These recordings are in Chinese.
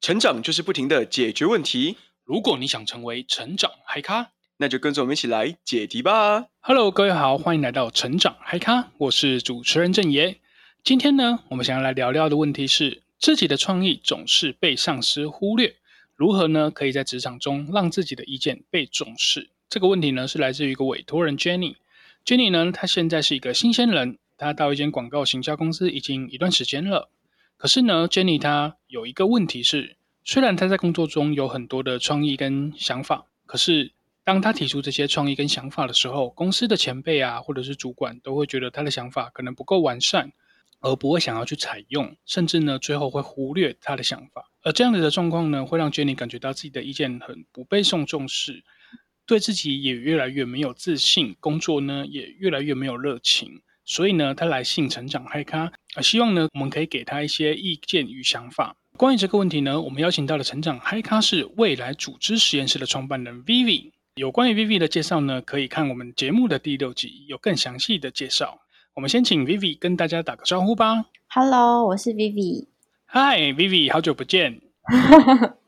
成长就是不停的解决问题。如果你想成为成长嗨咖，那就跟着我们一起来解题吧。Hello，各位好，欢迎来到成长嗨咖，我是主持人郑爷。今天呢，我们想要来聊聊的问题是，自己的创意总是被上司忽略，如何呢？可以在职场中让自己的意见被重视？这个问题呢，是来自于一个委托人 Jenny。Jenny 呢，她现在是一个新鲜人，她到一间广告行销公司已经一段时间了。可是呢，Jenny 她有一个问题是，虽然她在工作中有很多的创意跟想法，可是当她提出这些创意跟想法的时候，公司的前辈啊，或者是主管都会觉得她的想法可能不够完善，而不会想要去采用，甚至呢，最后会忽略她的想法。而这样子的状况呢，会让 Jenny 感觉到自己的意见很不被受重视，对自己也越来越没有自信，工作呢也越来越没有热情。所以呢，他来信成长嗨咖啊，希望呢，我们可以给他一些意见与想法。关于这个问题呢，我们邀请到了成长嗨咖是未来组织实验室的创办人 Vivi。有关于 Vivi 的介绍呢，可以看我们节目的第六集，有更详细的介绍。我们先请 Vivi 跟大家打个招呼吧。Hello，我是 Vivi。Hi，Vivi，好久不见。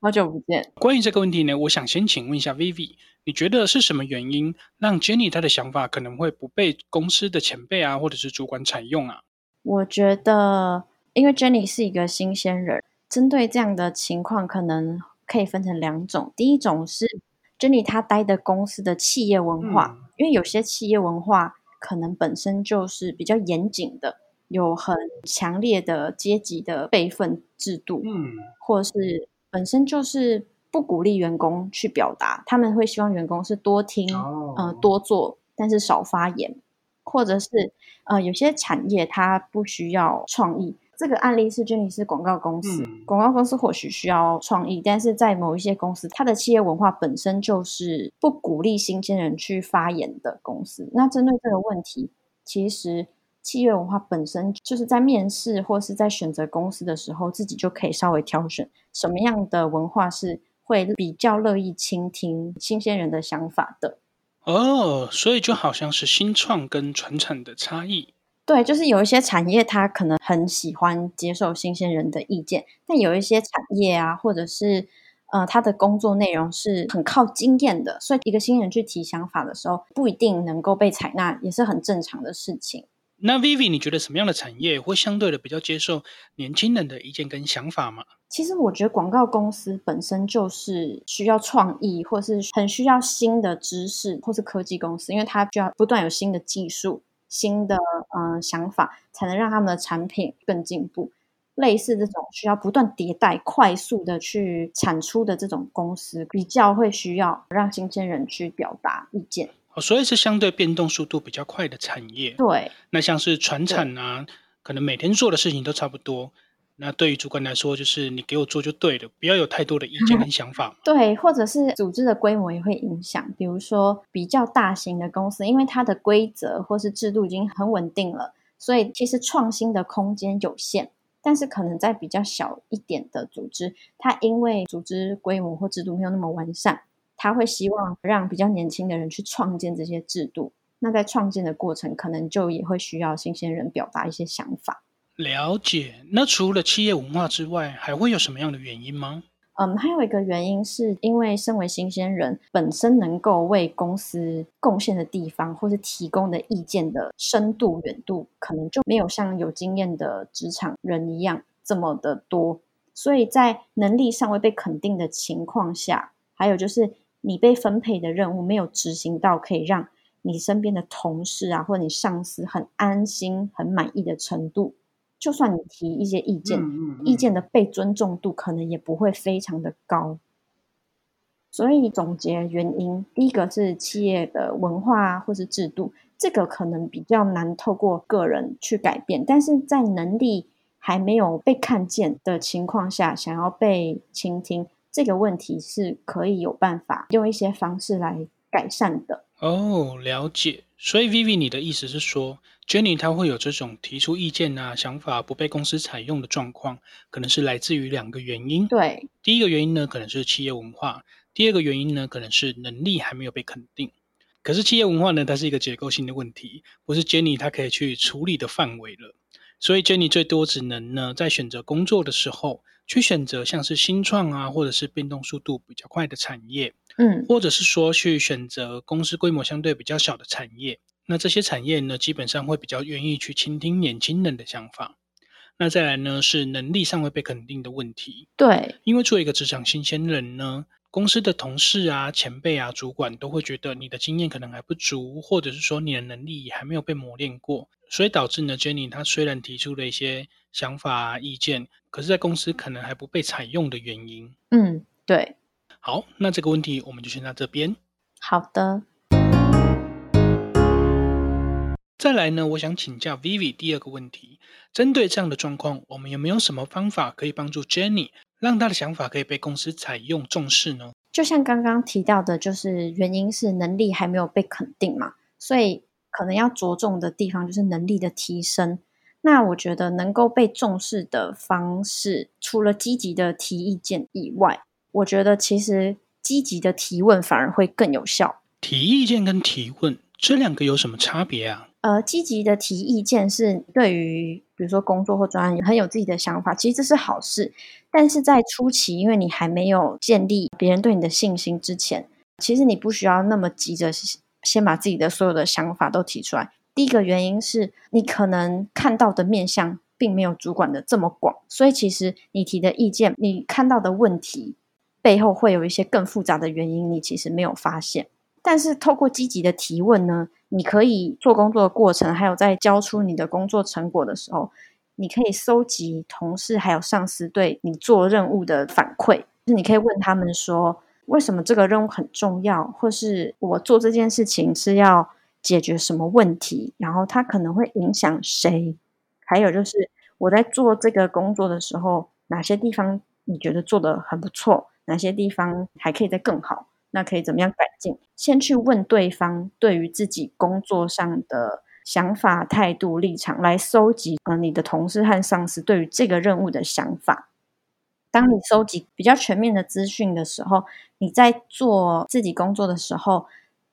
好久不见。关于这个问题呢，我想先请问一下 Vivi，你觉得是什么原因让 Jenny 她的想法可能会不被公司的前辈啊，或者是主管采用啊？我觉得，因为 Jenny 是一个新鲜人，针对这样的情况，可能可以分成两种。第一种是 Jenny 她待的公司的企业文化，嗯、因为有些企业文化可能本身就是比较严谨的，有很强烈的阶级的辈分制度，嗯，或是。本身就是不鼓励员工去表达，他们会希望员工是多听，嗯、呃，多做，但是少发言，或者是呃，有些产业它不需要创意。这个案例是 Jenny 是广告公司，嗯、广告公司或许需要创意，但是在某一些公司，它的企业文化本身就是不鼓励新鲜人去发言的公司。那针对这个问题，其实。企业文化本身就是在面试或是在选择公司的时候，自己就可以稍微挑选什么样的文化是会比较乐意倾听新鲜人的想法的。哦，所以就好像是新创跟传产的差异。对，就是有一些产业它可能很喜欢接受新鲜人的意见，但有一些产业啊，或者是呃，他的工作内容是很靠经验的，所以一个新人去提想法的时候，不一定能够被采纳，也是很正常的事情。那 Vivi，你觉得什么样的产业会相对的比较接受年轻人的意见跟想法吗？其实我觉得广告公司本身就是需要创意，或是很需要新的知识，或是科技公司，因为它需要不断有新的技术、新的嗯、想法，才能让他们的产品更进步。类似这种需要不断迭代、快速的去产出的这种公司，比较会需要让新鲜人去表达意见。所以是相对变动速度比较快的产业。对，那像是传产啊，可能每天做的事情都差不多。那对于主管来说，就是你给我做就对了，不要有太多的意见跟想法。对，或者是组织的规模也会影响。比如说比较大型的公司，因为它的规则或是制度已经很稳定了，所以其实创新的空间有限。但是可能在比较小一点的组织，它因为组织规模或制度没有那么完善。他会希望让比较年轻的人去创建这些制度，那在创建的过程，可能就也会需要新鲜人表达一些想法。了解。那除了企业文化之外，还会有什么样的原因吗？嗯，还有一个原因是因为身为新鲜人，本身能够为公司贡献的地方，或是提供的意见的深度、远度，可能就没有像有经验的职场人一样这么的多，所以在能力尚未被肯定的情况下，还有就是。你被分配的任务没有执行到，可以让你身边的同事啊，或者你上司很安心、很满意的程度，就算你提一些意见，嗯嗯嗯、意见的被尊重度可能也不会非常的高。所以总结原因，第一个是企业的文化或是制度，这个可能比较难透过个人去改变，但是在能力还没有被看见的情况下，想要被倾听。这个问题是可以有办法用一些方式来改善的。哦，了解。所以 Vivi，你的意思是说，Jenny 她会有这种提出意见啊、想法不被公司采用的状况，可能是来自于两个原因。对，第一个原因呢，可能是企业文化；第二个原因呢，可能是能力还没有被肯定。可是企业文化呢，它是一个结构性的问题，不是 Jenny 她可以去处理的范围了。所以 Jenny 最多只能呢，在选择工作的时候，去选择像是新创啊，或者是变动速度比较快的产业，嗯，或者是说去选择公司规模相对比较小的产业。那这些产业呢，基本上会比较愿意去倾听年轻人的想法。那再来呢，是能力尚未被肯定的问题。对，因为作为一个职场新鲜人呢，公司的同事啊、前辈啊、主管都会觉得你的经验可能还不足，或者是说你的能力还没有被磨练过，所以导致呢，Jenny 她虽然提出了一些想法啊、意见，可是在公司可能还不被采用的原因。嗯，对。好，那这个问题我们就先到这边。好的。再来呢，我想请教 Vivi 第二个问题，针对这样的状况，我们有没有什么方法可以帮助 Jenny，让他的想法可以被公司采用重视呢？就像刚刚提到的，就是原因是能力还没有被肯定嘛，所以可能要着重的地方就是能力的提升。那我觉得能够被重视的方式，除了积极的提意见以外，我觉得其实积极的提问反而会更有效。提意见跟提问这两个有什么差别啊？呃，积极的提意见是对于比如说工作或专案很有自己的想法，其实这是好事。但是在初期，因为你还没有建立别人对你的信心之前，其实你不需要那么急着先把自己的所有的想法都提出来。第一个原因是你可能看到的面向并没有主管的这么广，所以其实你提的意见，你看到的问题背后会有一些更复杂的原因，你其实没有发现。但是透过积极的提问呢，你可以做工作的过程，还有在交出你的工作成果的时候，你可以搜集同事还有上司对你做任务的反馈。就是你可以问他们说，为什么这个任务很重要，或是我做这件事情是要解决什么问题，然后它可能会影响谁？还有就是我在做这个工作的时候，哪些地方你觉得做得很不错，哪些地方还可以再更好？那可以怎么样改进？先去问对方对于自己工作上的想法、态度、立场，来搜集呃你的同事和上司对于这个任务的想法。当你收集比较全面的资讯的时候，你在做自己工作的时候，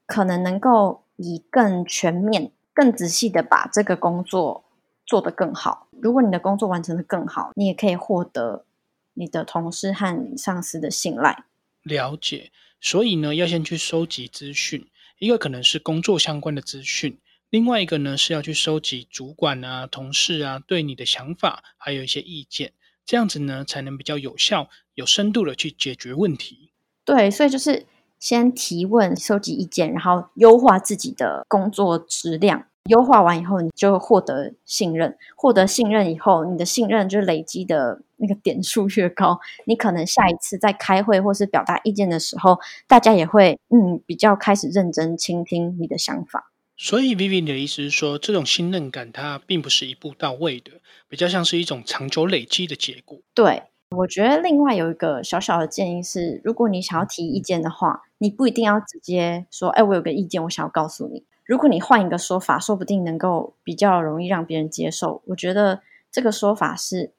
可能能够以更全面、更仔细的把这个工作做得更好。如果你的工作完成得更好，你也可以获得你的同事和你上司的信赖。了解。所以呢，要先去收集资讯，一个可能是工作相关的资讯，另外一个呢是要去收集主管啊、同事啊对你的想法，还有一些意见，这样子呢才能比较有效、有深度的去解决问题。对，所以就是先提问、收集意见，然后优化自己的工作质量。优化完以后，你就获得信任。获得信任以后，你的信任就累积的那个点数越高，你可能下一次在开会或是表达意见的时候，大家也会嗯比较开始认真倾听你的想法。所以，Vivi 你的意思是说，这种信任感它并不是一步到位的，比较像是一种长久累积的结果。对，我觉得另外有一个小小的建议是，如果你想要提意见的话，你不一定要直接说，哎，我有个意见，我想要告诉你。如果你换一个说法，说不定能够比较容易让别人接受。我觉得这个说法是，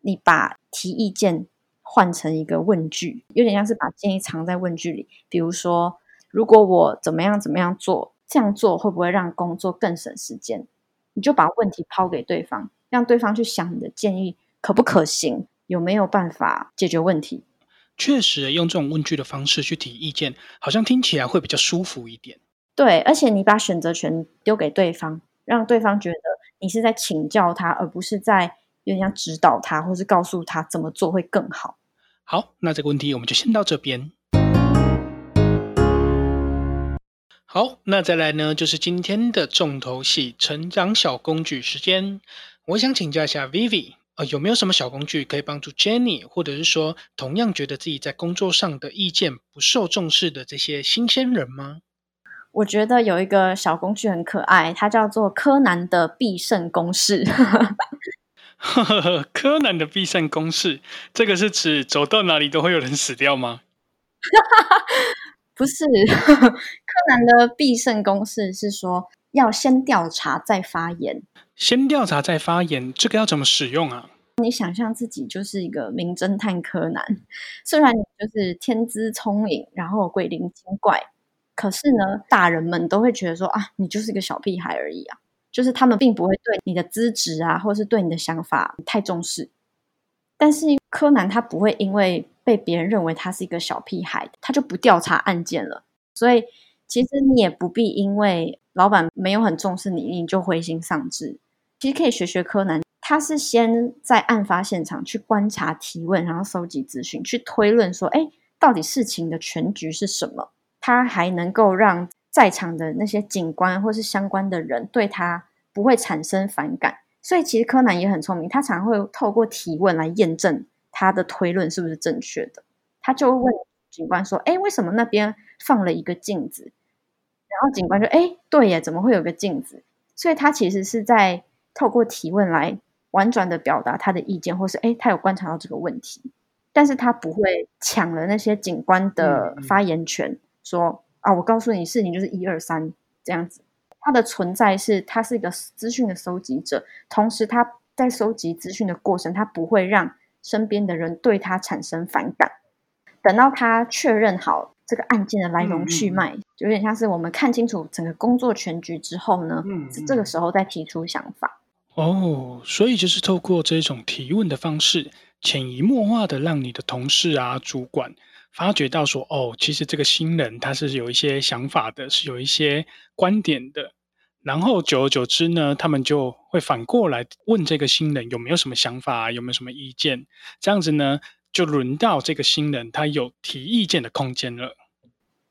你把提意见换成一个问句，有点像是把建议藏在问句里。比如说，如果我怎么样怎么样做，这样做会不会让工作更省时间？你就把问题抛给对方，让对方去想你的建议可不可行，有没有办法解决问题。确实，用这种问句的方式去提意见，好像听起来会比较舒服一点。对，而且你把选择权丢给对方，让对方觉得你是在请教他，而不是在有点像指导他，或是告诉他怎么做会更好。好，那这个问题我们就先到这边。好，那再来呢，就是今天的重头戏——成长小工具时间。我想请教一下 Vivi，呃，有没有什么小工具可以帮助 Jenny，或者是说同样觉得自己在工作上的意见不受重视的这些新鲜人吗？我觉得有一个小工具很可爱，它叫做柯南的必胜公式。柯南的必胜公式，这个是指走到哪里都会有人死掉吗？不是，柯南的必胜公式是说要先调查再发言。先调查再发言，这个要怎么使用啊？你想象自己就是一个名侦探柯南，虽然你就是天资聪颖，然后鬼灵精怪。可是呢，大人们都会觉得说啊，你就是一个小屁孩而已啊，就是他们并不会对你的资质啊，或是对你的想法太重视。但是柯南他不会因为被别人认为他是一个小屁孩，他就不调查案件了。所以其实你也不必因为老板没有很重视你，你就灰心丧志。其实可以学学柯南，他是先在案发现场去观察、提问，然后搜集资讯，去推论说，哎，到底事情的全局是什么？他还能够让在场的那些警官或是相关的人对他不会产生反感。所以其实柯南也很聪明，他常会透过提问来验证他的推论是不是正确的。他就问警官说：“哎，为什么那边放了一个镜子？”然后警官说：“哎，对耶，怎么会有个镜子？”所以他其实是在透过提问来婉转的表达他的意见，或是哎，他有观察到这个问题，但是他不会抢了那些警官的发言权，说：“啊，我告诉你，事情就是一二三这样子。”他的存在是，他是一个资讯的收集者，同时他在收集资讯的过程，他不会让身边的人对他产生反感。等到他确认好这个案件的来龙去脉，嗯、就有点像是我们看清楚整个工作全局之后呢，嗯、是这个时候再提出想法。哦，所以就是透过这种提问的方式，潜移默化的让你的同事啊、主管。发觉到说，哦，其实这个新人他是有一些想法的，是有一些观点的。然后久而久之呢，他们就会反过来问这个新人有没有什么想法，有没有什么意见。这样子呢，就轮到这个新人他有提意见的空间了。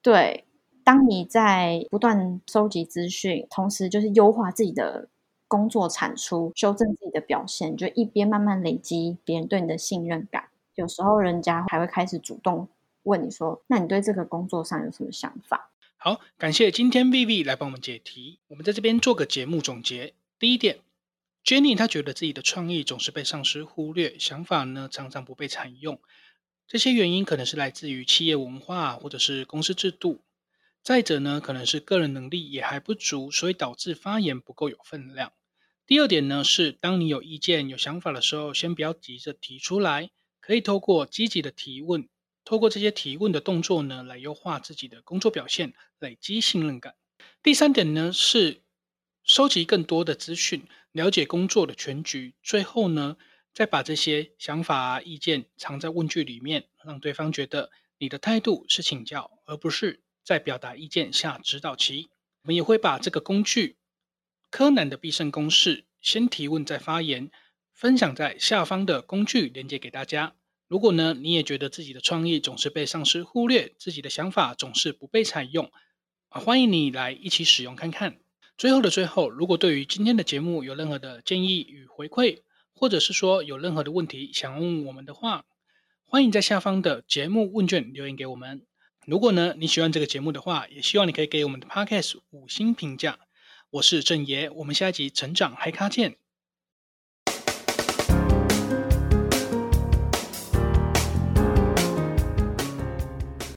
对，当你在不断收集资讯，同时就是优化自己的工作产出，修正自己的表现，就一边慢慢累积别人对你的信任感。有时候人家还会开始主动。问你说，那你对这个工作上有什么想法？好，感谢今天 Vivi 来帮我们解题。我们在这边做个节目总结。第一点，Jenny 她觉得自己的创意总是被上司忽略，想法呢常常不被采用。这些原因可能是来自于企业文化或者是公司制度。再者呢，可能是个人能力也还不足，所以导致发言不够有分量。第二点呢，是当你有意见、有想法的时候，先不要急着提出来，可以透过积极的提问。透过这些提问的动作呢，来优化自己的工作表现，累积信任感。第三点呢，是收集更多的资讯，了解工作的全局。最后呢，再把这些想法啊、意见藏在问句里面，让对方觉得你的态度是请教，而不是在表达意见下指导其。我们也会把这个工具柯南的必胜公式，先提问再发言，分享在下方的工具连接给大家。如果呢，你也觉得自己的创意总是被上司忽略，自己的想法总是不被采用，啊，欢迎你来一起使用看看。最后的最后，如果对于今天的节目有任何的建议与回馈，或者是说有任何的问题想问我们的话，欢迎在下方的节目问卷留言给我们。如果呢，你喜欢这个节目的话，也希望你可以给我们的 Podcast 五星评价。我是郑爷，我们下一集成长嗨咖见。